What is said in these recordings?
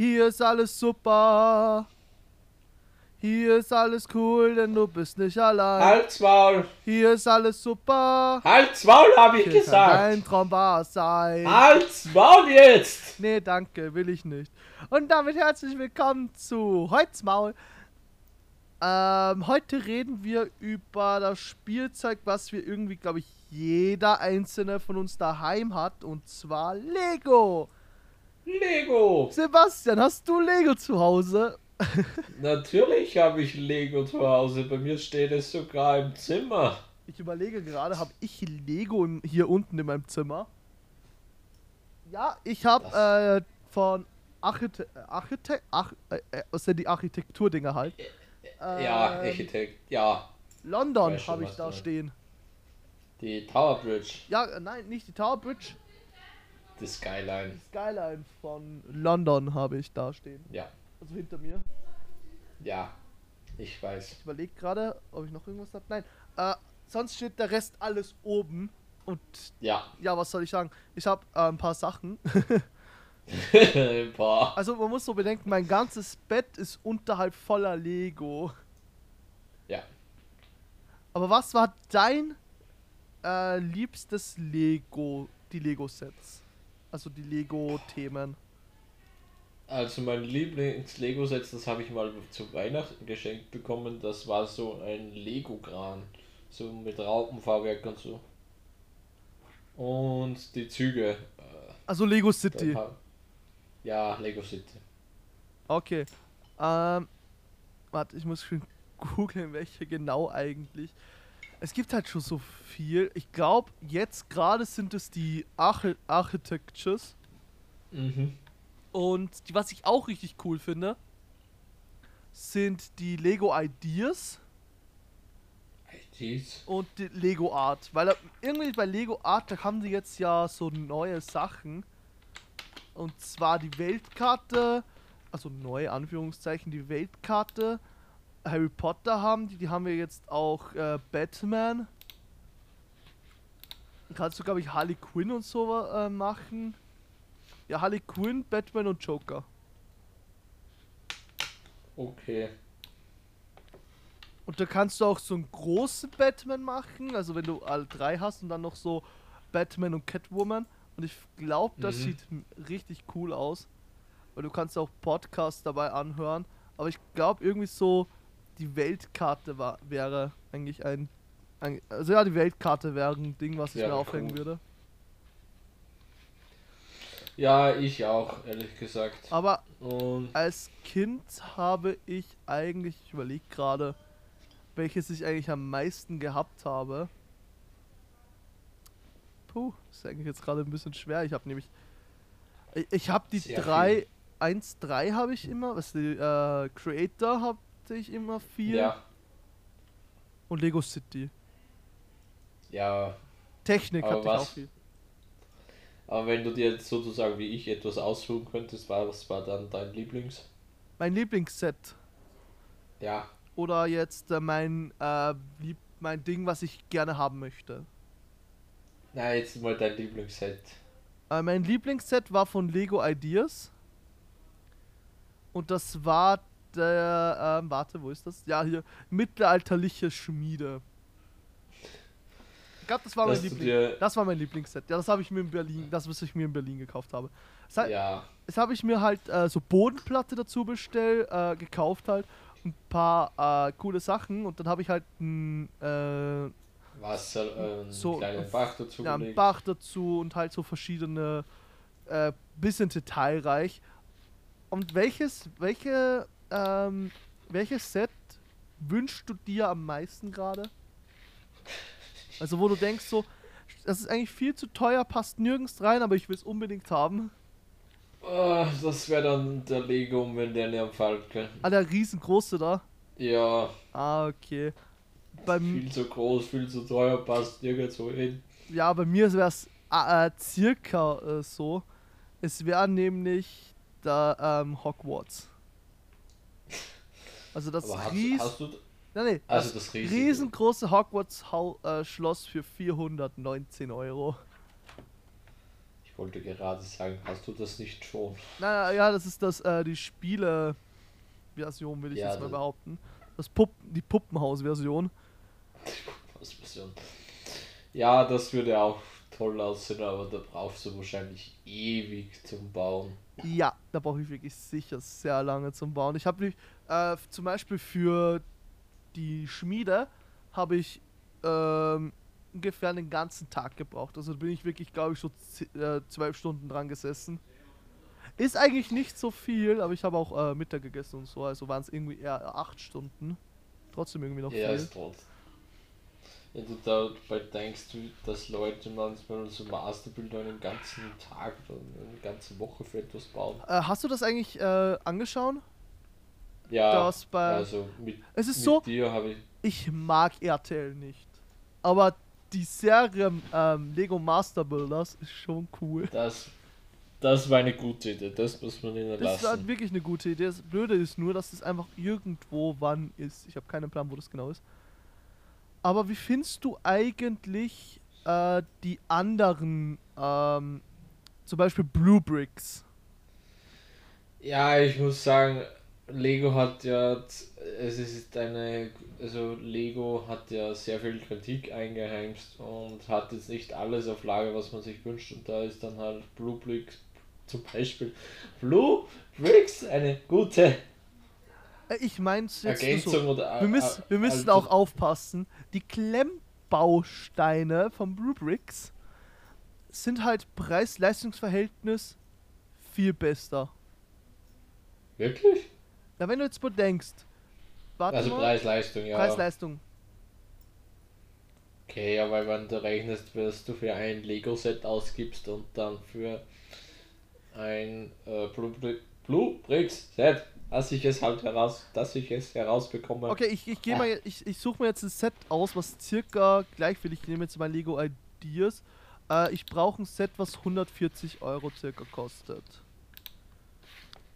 Hier ist alles super. Hier ist alles cool, denn du bist nicht allein. Halt's Maul! Hier ist alles super. Halt's Maul, hab ich Hier kann gesagt! dein Traum wahr sein. Halt's Maul jetzt! Nee, danke, will ich nicht. Und damit herzlich willkommen zu Holzmaul. Ähm, heute reden wir über das Spielzeug, was wir irgendwie, glaube ich, jeder einzelne von uns daheim hat. Und zwar Lego. Lego! Sebastian, hast du Lego zu Hause? Natürlich habe ich Lego zu Hause. Bei mir steht es sogar im Zimmer. Ich überlege gerade, habe ich Lego hier unten in meinem Zimmer? Ja, ich habe äh, von Archite Architekt, Ach äh, äh, was sind die Architekturdinger halt? ja, Ähm, Architekt. Ja, London habe ich da stehen. die Tower Bridge. Ja, äh, nein, nicht die Tower Bridge. Die Skyline. Die Skyline von London habe ich da stehen. Ja, Also hinter mir. ja. Ich weiß. Ich überlege gerade, ob ich noch irgendwas habe. Nein. Äh, sonst steht der Rest alles oben. Und Ja. ja, was soll ich sagen? Ich habe äh, ein paar Sachen. Boah. Also man muss so bedenken, mein ganzes Bett ist unterhalb voller Lego. Ja. Aber was war dein äh, liebstes Lego, die Lego-Sets? Also die Lego-Themen. Also mein Lieblings-Lego-Set, das habe ich mal zu Weihnachten geschenkt bekommen. Das war so ein Lego-Kran. So mit Raupenfahrwerk und so. Und die Züge. äh, Also Lego City. Ja, Lego City. Okay. Ähm, warte, ich muss schon googeln, welche genau eigentlich. Es gibt halt schon so viel. Ich glaube, jetzt gerade sind es die Archi Architectures. Mhm. Und die, was ich auch richtig cool finde, sind die Lego Ideas IDs. und die Lego Art. Weil da, irgendwie bei Lego Art, da haben die jetzt ja so neue Sachen. Und zwar die Weltkarte, also neue Anführungszeichen, die Weltkarte. Harry Potter haben die, die haben wir jetzt auch äh, Batman. Kannst du, glaube ich, Harley Quinn und so äh, machen. Ja, Harley Quinn, Batman und Joker. Okay. Und da kannst du auch so einen großen Batman machen, also wenn du alle drei hast und dann noch so Batman und Catwoman. Und ich glaube, das Mhm. sieht richtig cool aus. Weil du kannst auch Podcasts dabei anhören. Aber ich glaube irgendwie so, die Weltkarte war, wäre eigentlich ein, ein. Also ja, die Weltkarte wäre ein Ding, was ich Wäre mir aufhängen cool. würde. Ja, ich auch, ehrlich gesagt. Aber Und als Kind habe ich eigentlich, ich überlege gerade, welches ich eigentlich am meisten gehabt habe. Puh, ist eigentlich jetzt gerade ein bisschen schwer. Ich habe nämlich, ich, ich habe die Sehr drei, 1, 3 habe ich immer, was die äh, Creator hatte ich immer viel ja, und Lego City. ja. Technik Aber hatte ich auch was- viel. Aber wenn du dir jetzt sozusagen wie ich etwas aussuchen könntest, war, was war dann dein Lieblings? Mein Lieblingsset Ja, oder jetzt äh, mein, äh, lieb, mein Ding, was ich gerne haben möchte. na jetzt mal dein Lieblingsset. Äh, mein Lieblingsset war von Lego Ideas. Und das war der, ähm, warte, wo ist das? Ja, hier, mittelalterliche Schmiede. Ich glaube, das war mein Liebling. Das war mein Lieblingsset. Ja, das habe ich mir in Berlin, das, was ich mir in Berlin gekauft habe. Das, ja, das habe ich mir halt äh, so Bodenplatte dazu bestellt, äh, gekauft halt. Ein paar äh, coole Sachen und dann habe ich halt ein, äh, Wasser, äh, einen So, kleinen Bach dazu ja, ein gelegt. Bach dazu und halt so verschiedene, äh, bisschen detailreich. Und welches, welche, ähm, welches Set wünschst du dir am meisten gerade? Also wo du denkst so, das ist eigentlich viel zu teuer, passt nirgends rein, aber ich will es unbedingt haben. Ah, das wäre dann der Lego Millennium Falcon. Ah, der riesengroße da. Ja, Ah, okay. Beim, viel zu groß, viel zu teuer, passt nirgendwo hin. ja, bei mir wäre es äh, circa äh, so. Es wäre nämlich der ähm, Hogwarts. Also das hast, ries hast du, nein, nee, also das das riesige? riesengroße Hogwarts Hau äh, Schloss für 419 Euro. Ich wollte gerade sagen, hast du das nicht schon? Naja, ja, das ist das, äh, die Spiele-Version, würde ich Ja, jetzt mal behaupten. Das Pupp die Puppenhaus-Version. Version. Ja, das würde auch toll aussehen, aber da brauchst du wahrscheinlich ewig zum Bauen. Ja, da brauche ich wirklich sicher sehr lange zum Bauen. Ich habe äh, zum Beispiel für die Schmiede habe ich ähm, ungefähr den ganzen Tag gebraucht. Also da bin ich wirklich, glaube ich, so äh, zwölf Stunden dran gesessen. Ist eigentlich nicht so viel, aber ich habe auch äh, Mittag gegessen und so, also waren es irgendwie eher acht Stunden. Trotzdem irgendwie noch Ja, viel. ist trotzdem. Wenn du dabei denkst, dass Leute manchmal so Masterbilder einen ganzen Tag oder eine ganze Woche für etwas bauen. Äh, hast du das eigentlich äh, angeschaut? Ja, Das bei- also mit, Es ist mit so, dir habe ich. ich mag RTL nicht. Aber die Serie ähm, Lego Master Builders ist schon cool. Das, das war eine gute Idee, das muss man ihnen Das ist halt lassen. wirklich eine gute Idee. Das Blöde ist nur, dass es einfach irgendwo wann ist. Ich habe keinen Plan, wo das genau ist. Aber wie findest du eigentlich äh, die anderen, ähm, zum Beispiel Blue Bricks? Ja, ich muss sagen, Lego hat ja, es ist eine, also Lego hat ja sehr viel Kritik eingeheimst und hat jetzt nicht alles auf Lager, was man sich wünscht und da ist dann halt Blue Bricks zum Beispiel. Blue Bricks, eine gute ich mein's jetzt Ergänzung so. oder Wir, müssen, wir müssen auch aufpassen. Die Klemmbausteine von Blue Bricks sind halt Preis-Leistungs-Verhältnis viel besser. Wirklich? Na, wenn du jetzt bedenkst, warte Also Preis-Leistung, ja. Preis-Leistung. Okay, aber wenn du rechnest, was du für ein Lego-Set ausgibst und dann für ein äh, Blue, Blue Bricks Set, dass ich es halt heraus, dass ich es herausbekomme. Okay, ich, ich gehe mal, ich, ich suche mir jetzt ein Set aus, was circa gleich will. Ich nehme jetzt mal Lego Ideas. Äh, ich brauche ein Set, was 140 Euro circa kostet.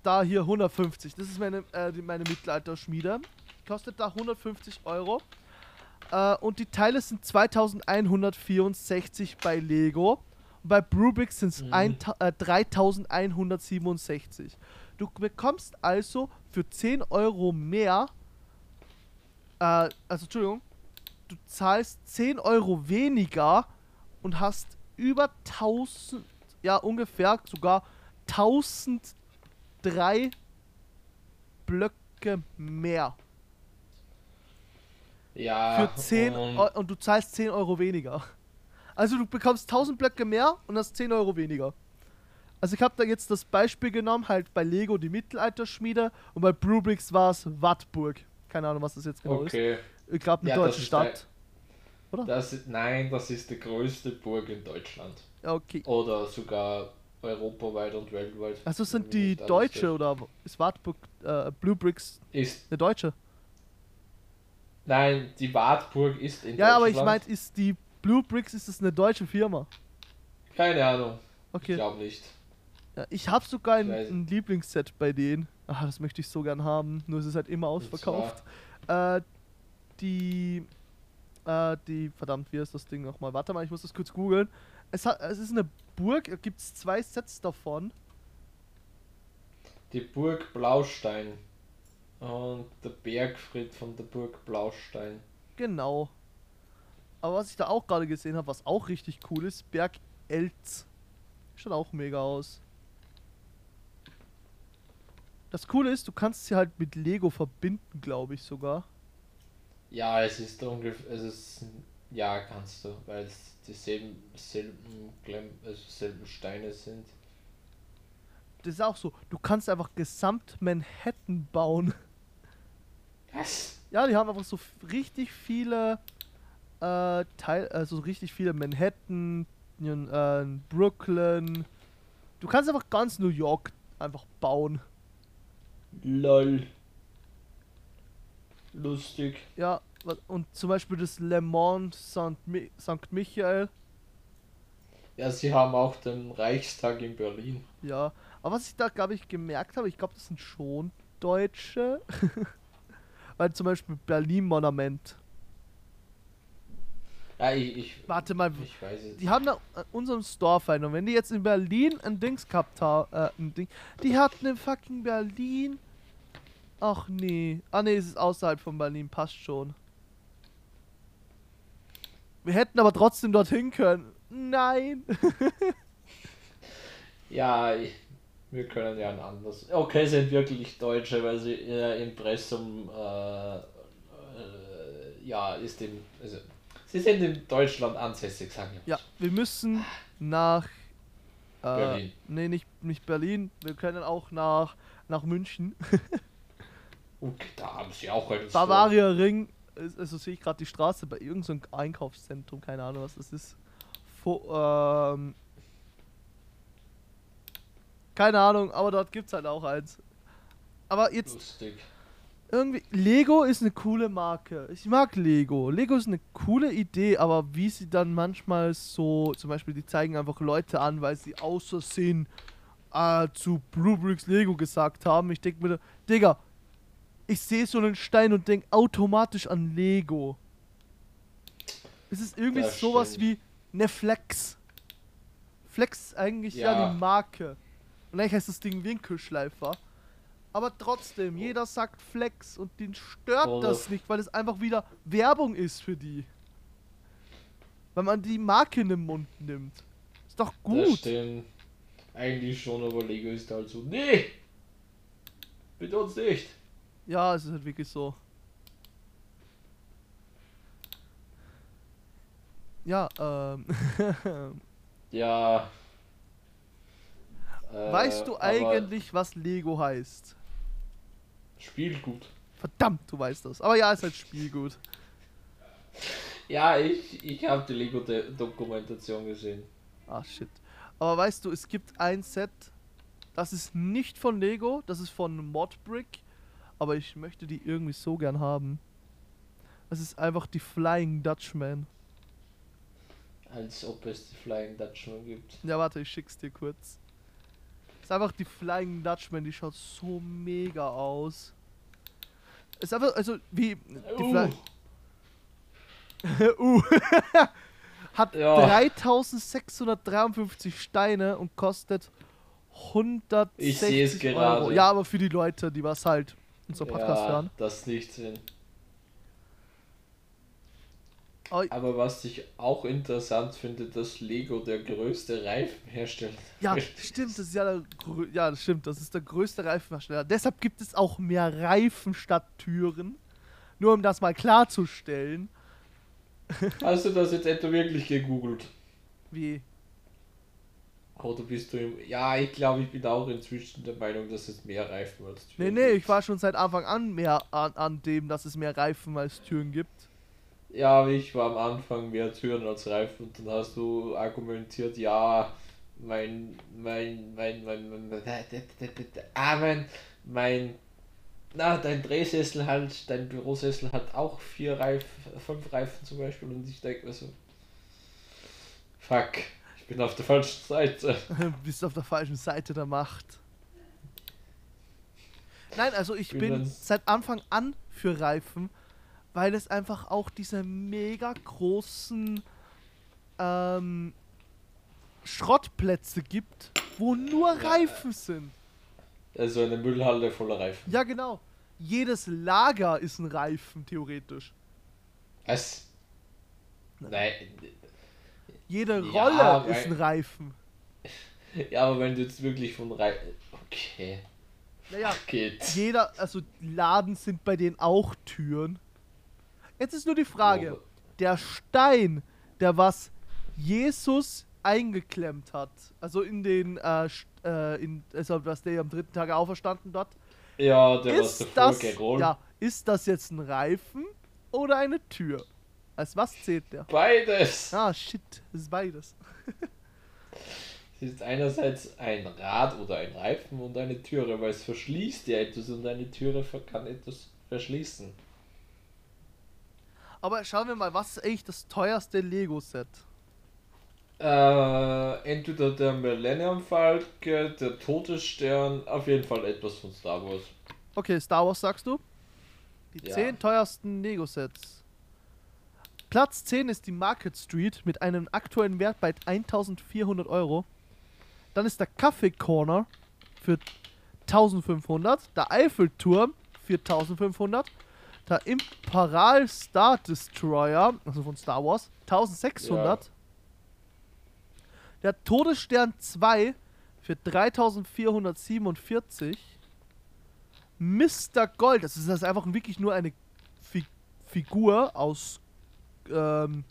Da hier 150. Das ist meine, äh, die, meine Mittelalter-Schmiede. Kostet da 150 Euro. Äh, und die Teile sind 2164 bei Lego. Und bei Brubix sind es Mhm. äh, 3167. Du bekommst also für 10 Euro mehr, äh, also Entschuldigung, du zahlst 10 Euro weniger und hast über 1000, ja ungefähr sogar 1003 Blöcke mehr. Ja, Für 10 und, und du zahlst 10 Euro weniger. Also du bekommst 1000 Blöcke mehr und hast 10 Euro weniger. Also ich habe da jetzt das Beispiel genommen, halt bei Lego die Mittelalterschmiede und bei Brubrix war es Wartburg. Keine Ahnung, was das jetzt genau okay. ist. Ich glaube eine Ja, das deutsche Stadt. Das ist, nein, das ist die größte Burg in Deutschland. Ja, okay. Oder sogar europaweit und weltweit. Also sind die deutsche oder ist Wartburg, äh, Bluebricks Ist, eine deutsche? nein, die Wartburg ist in Ja, aber ich Deutschland. meine, ist die Bluebricks, ist das eine deutsche Firma? Keine Ahnung. Ich Okay. glaube nicht. Ja, ich habe sogar ein, ein Lieblingsset bei denen. Ah, das möchte ich so gern haben. Nur ist es halt immer ausverkauft. Äh, die, äh, die, verdammt, wie ist das Ding nochmal? Warte mal, ich muss das kurz googeln. Es, hat, es ist eine Burg, da gibt es zwei Sets davon. Die Burg Blaustein. Und der Bergfried von der Burg Blaustein. Genau. Aber was ich da auch gerade gesehen habe, was auch richtig cool ist, Berg Elz. Schaut auch mega aus. Das Coole ist, du kannst sie halt mit Lego verbinden, glaube ich sogar. Ja, es ist ungefähr, es ist, ja, kannst du, weil es dieselben, selben, also selben Steine sind. Das ist auch so, du kannst einfach gesamt Manhattan bauen. Was? Ja, die haben einfach so richtig viele äh, Teil, also richtig viele Manhattan, äh, Brooklyn. Du kannst einfach ganz New York einfach bauen. Lol. Lustig. Ja, und zum Beispiel das Le Mans St. Mi St. Michael. Ja, sie haben auch den Reichstag in Berlin. Ja, aber was ich da, glaube ich, gemerkt habe, ich glaube, das sind schon Deutsche. Weil zum Beispiel Berlin Monument. Ja, Ah, ich, ich, Warte mal, ich weiß es. die haben da äh, unseren Storefeind und wenn die jetzt in Berlin ein Dings gehabt haben, äh, ein Ding, die hatten in fucking Berlin. Ach nee. Ah nee, es ist außerhalb von Berlin, passt schon. Wir hätten aber trotzdem dorthin können. Nein. Ja, ich, wir können ja ein anderes. Okay, sind wirklich Deutsche, weil sie ihr Impressum äh, äh, ja ist im also sie sind in Deutschland ansässig, sagen wir. Ja, wir müssen nach äh, Berlin. Nee, nicht, nicht Berlin. Wir können auch nach nach München. Okay, da haben sie auch einen Store. Bavaria Ring, ist- also sehe ich gerade die Straße bei irgendeinem Einkaufszentrum, keine Ahnung was das ist. Vor, ähm, keine Ahnung, aber dort gibt es halt auch eins. Aber jetzt Lustig. Irgendwie, Lego ist eine coole Marke. Ich mag Lego. Lego ist eine coole Idee, aber wie sie dann manchmal so, zum Beispiel, die zeigen einfach Leute an, weil sie außersehen äh, zu Blue Bricks Lego gesagt haben. Ich denke mir, Digga, ich sehe so einen Stein und denke automatisch an Lego. Es ist irgendwie Das sowas stimmt. wie eine Flex. Flex ist eigentlich ja. Ja. die Marke. Und eigentlich heißt das Ding Winkelschleifer. Aber trotzdem, jeder sagt Flex und den stört Oder- das nicht, weil es einfach wieder Werbung ist für die. Weil man die Marke in den Mund nimmt. Ist doch Das gut. stimmt. Eigentlich schon, aber Lego ist halt so. Nee! Bitte uns nicht! Ja, es ist halt wirklich so. Ja, ähm. Ja. Äh, weißt du eigentlich, was Lego heißt? Spielgut. Verdammt, du weißt das. Aber ja, ist halt Spielgut. Ja, ich, ich habe die Lego-Dokumentation gesehen. Ah, shit. Aber weißt du, es gibt ein Set, das ist nicht von Lego, das ist von Modbrick, aber ich möchte die irgendwie so gern haben. Das ist einfach die Flying Dutchman. Als ob es die Flying Dutchman gibt. Ja, warte, ich schick's dir kurz. Ist einfach die Flying Dutchman, die schaut so mega aus. Ist einfach, also, wie. Die Uh, Fly uh. Hat Ja. 3653 Steine und kostet 160 Ich seh's Euro. gerade. Ja, aber für die Leute, die was halt unser Podcast ja, hören. das nicht sehen. Aber was ich auch interessant finde, dass Lego der größte Reifenhersteller ja, ist. stimmt, das ist ja der, ja, das stimmt, das ist der größte Reifenhersteller. Deshalb gibt es auch mehr Reifen statt Türen. Nur um das mal klarzustellen. Hast du das jetzt etwa wirklich gegoogelt? Wie? Oder bist du im. Ja, ich glaube, ich bin auch inzwischen der Meinung, dass es mehr Reifen als Nee, Türen nee, gibt. ich war schon seit Anfang an mehr an, an dem, dass es mehr Reifen als Türen gibt. Ja, ich war am Anfang mehr Türen als Reifen und dann hast du argumentiert, ja, mein, mein, mein, mein, mein, mein, ah, mein, mein, na, dein Drehsessel halt, dein Bürosessel hat auch vier Reifen, fünf Reifen zum Beispiel und ich denke mir so, fuck, ich bin auf der falschen Seite. Bist auf der falschen Seite der Macht. Nein, also ich Bin bin seit Anfang an für Reifen, weil es einfach auch diese mega großen ähm, Schrottplätze gibt, wo nur Reifen sind. Also eine Müllhalle voller Reifen. Ja, genau. Jedes Lager ist ein Reifen, theoretisch. Was? Nein, Jede Ja, Rolle weil- ist ein Reifen. ja, aber wenn du jetzt wirklich von Reifen, okay, Naja, geht. jeder, also Laden sind bei denen auch Türen. Jetzt ist nur die Frage, der Stein, der was Jesus eingeklemmt hat, also in den, äh, äh, in, also was der am dritten Tag auferstanden dort, Ja, der was ist davor das, ja, ist das jetzt ein Reifen oder eine Tür? Als was zählt der? Beides. Ah, shit, das ist beides. Es ist einerseits ein Rad oder ein Reifen und eine Türe, weil es verschließt ja etwas und eine Türe kann etwas verschließen. Aber schauen wir mal, was ist eigentlich das teuerste Lego-Set? Äh, entweder der Millennium Falke, der Todesstern, auf jeden Fall etwas von Star Wars. Okay, Star Wars sagst du? Die Ja. 10 teuersten Lego-Sets. Platz 10 ist die Market Street mit einem aktuellen Wert bei 1400 Euro. Dann ist der Kaffee Corner für 1500. Der Eiffelturm für 1500. Der Imperial Star Destroyer, also von Star Wars, 1600. Der Todesstern 2 für 3447. Mr. Gold, das ist das einfach wirklich nur eine Fi Figur aus ähm,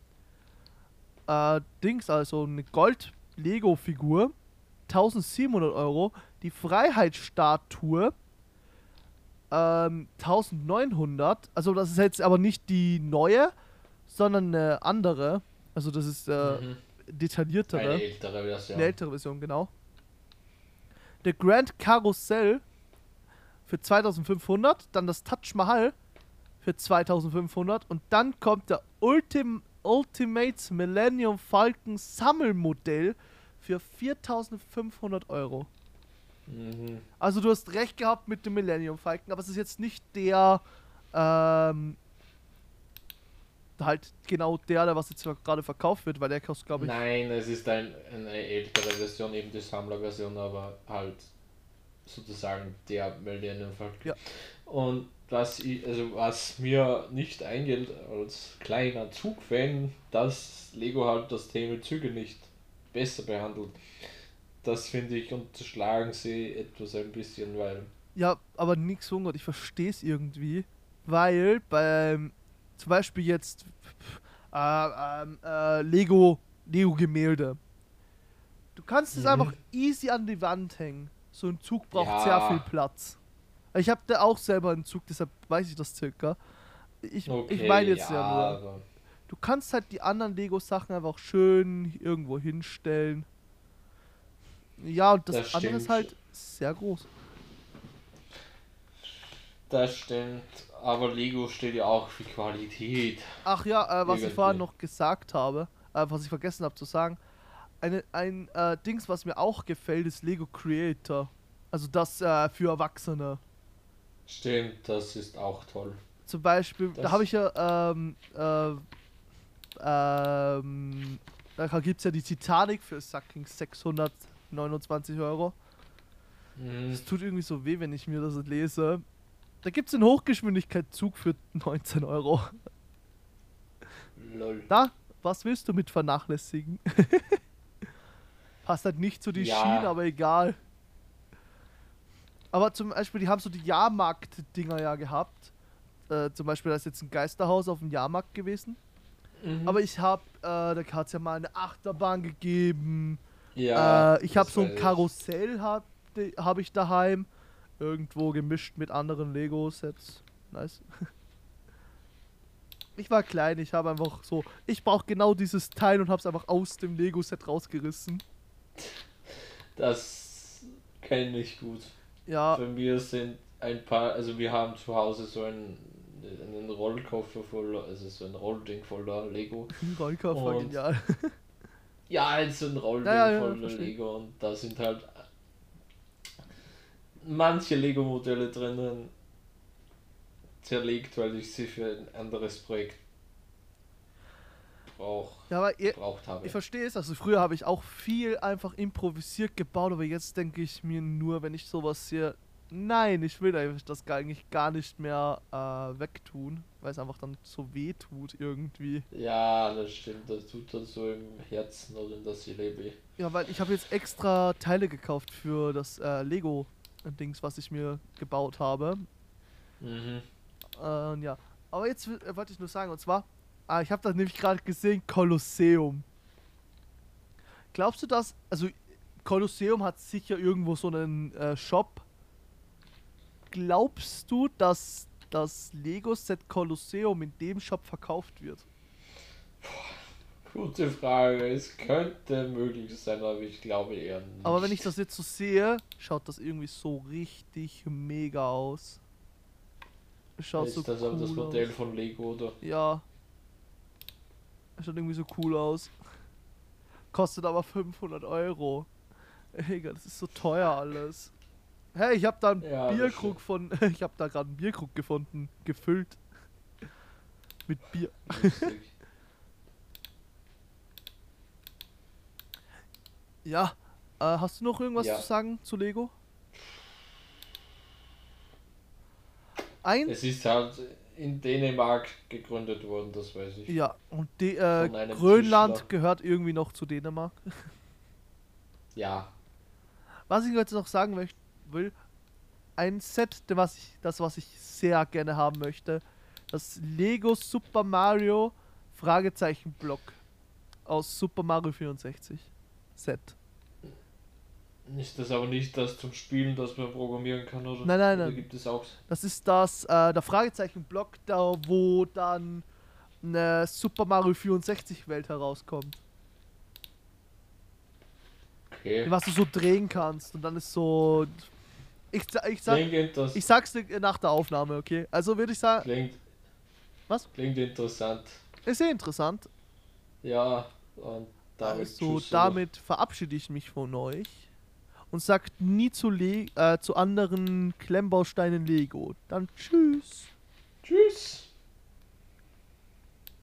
äh, Dings, also eine Gold-Lego-Figur. 1700 Euro. Die Freiheitsstatue ähm, 1900. Also das ist jetzt aber nicht die neue, sondern eine andere. Also das ist äh, Mhm. detailliertere. Eine ältere Version. Eine ältere Version, genau. Der Grand Carousel für 2500, dann das Taj Mahal für 2500 und dann kommt der Ultim Ultimate Millennium Falcon Sammelmodell für 4500 Euro. Mhm. Also du hast recht gehabt mit dem Millennium Falcon, aber es ist jetzt nicht der, ähm, halt genau der, der was jetzt gerade verkauft wird, weil der kostet glaube ich Nein, es ist ein, eine ältere Version, eben die Sammlerversion, aber halt sozusagen der Millennium Falcon. Ja. Und was, ich, also was mir nicht eingeht als kleiner Zugfan, dass Lego halt das Thema Züge nicht besser behandelt. Das finde ich unterschlagen sie etwas ein bisschen, weil Ja, aber nix Hunger, ich verstehe es irgendwie. Weil beim zum Beispiel jetzt äh, ähm, äh, Lego, Lego-Gemälde. Du kannst es Mhm. einfach easy an die Wand hängen. So ein Zug braucht Ja. sehr viel Platz. Ich habe da auch selber einen Zug, deshalb weiß ich das circa. Ich, okay, ich meine jetzt ja, ja, nur. Du kannst halt die anderen Lego-Sachen einfach schön irgendwo hinstellen. Ja, und das, Das andere ist stimmt. halt sehr groß. Das stimmt, aber Lego steht ja auch für Qualität. Ach ja, äh, was ich vorhin noch gesagt habe, äh, was ich vergessen habe zu sagen, eine, ein äh, Dings, was mir auch gefällt, ist Lego Creator. Also das äh, für Erwachsene. Stimmt, das ist auch toll. Zum Beispiel, da Das- habe ich ja, ähm, äh, ähm, da gibt es ja die Titanic für fucking 629 Euro. Mhm. Es tut irgendwie so weh, wenn ich mir das lese. Da gibt es einen Hochgeschwindigkeitszug für 19 Euro. Lol. Da, was willst du mit vernachlässigen? Passt halt nicht zu die Ja. Schienen, aber egal. Aber zum Beispiel, die haben so die Jahrmarkt-Dinger ja gehabt. Äh, zum Beispiel, da ist jetzt ein Geisterhaus auf dem Jahrmarkt gewesen. Mhm. Aber ich hab, äh, da hat es ja mal eine Achterbahn gegeben. Ja, äh, ich habe so ein. Karussell hab, hab ich daheim. Irgendwo gemischt mit anderen Lego-Sets. Nice. Ich war klein, ich habe einfach so, ich brauche genau dieses Teil und habe es einfach aus dem Lego-Set rausgerissen. Das kenne ich gut. Ja, Bei mir sind ein paar, also wir haben zu Hause so einen, einen Rollkoffer voller, also so ein Rollding voller Lego. Rollkoffer, Und- genial. Ja, also ein Rollding Ja, ja, voller verstehe. Lego und da sind halt manche Lego-Modelle drinnen zerlegt, weil ich sie für ein anderes Projekt brauch, Ja, aber ihr, gebraucht habe. ich verstehe es. Also früher habe ich auch viel einfach improvisiert gebaut, aber jetzt denke ich mir nur, wenn ich sowas sehe, nein, ich will eigentlich das gar- eigentlich gar nicht mehr äh, wegtun, weil es einfach dann so weh tut irgendwie. Ja, das stimmt, das tut dann so im Herzen oder in der Seele weh. Ja, weil ich habe jetzt extra Teile gekauft für das äh, Lego-Dings, was ich mir gebaut habe. Mhm. Äh, ja, aber jetzt äh, wollte ich nur sagen, und zwar, ah, ich habe da nämlich gerade gesehen, Kolosseum. Glaubst du das, also Kolosseum hat sicher irgendwo so einen äh, Shop. Glaubst du, dass das Lego-Set Kolosseum in dem Shop verkauft wird? Gute Frage, es könnte möglich sein, aber ich glaube eher nicht. Aber wenn ich das jetzt so sehe, schaut das irgendwie so richtig mega aus. Schaut ist so das cool aber das Modell aus. von Lego oder? Ja. Schaut irgendwie so cool aus. Kostet aber 500 Euro. Egal, das ist so teuer alles. Hey, ich habe da einen ja, Bierkrug von. Ich habe da gerade einen Bierkrug gefunden. Gefüllt. Mit Bier. ja. Äh, hast du noch irgendwas ja. zu sagen zu Lego? Ein es ist halt in Dänemark gegründet worden, das weiß ich. Ja, und De äh, Grönland Tischler. gehört irgendwie noch zu Dänemark. ja. Was ich jetzt noch sagen möchte, will, ein Set, was ich, das was ich sehr gerne haben möchte, das Lego Super Mario Fragezeichen Block aus Super Mario 64 Set. ist das aber nicht das zum Spielen, das man programmieren kann, oder? Nein, nein, Oder nein. gibt es auch? Das ist das, äh, der Fragezeichen Block, da wo dann eine Super Mario 64 Welt herauskommt. Okay. Was du so drehen kannst und dann ist so. Ich, ich, sag, ich sag's dir nach der Aufnahme, okay? Also würde ich sagen, klingt, Was? Klingt interessant. ist sehr interessant. Ja, und damit, Also damit verabschiede ich mich von euch und sagt nie zu, Le äh, zu anderen Klemmbausteinen Lego. Dann tschüss. Tschüss.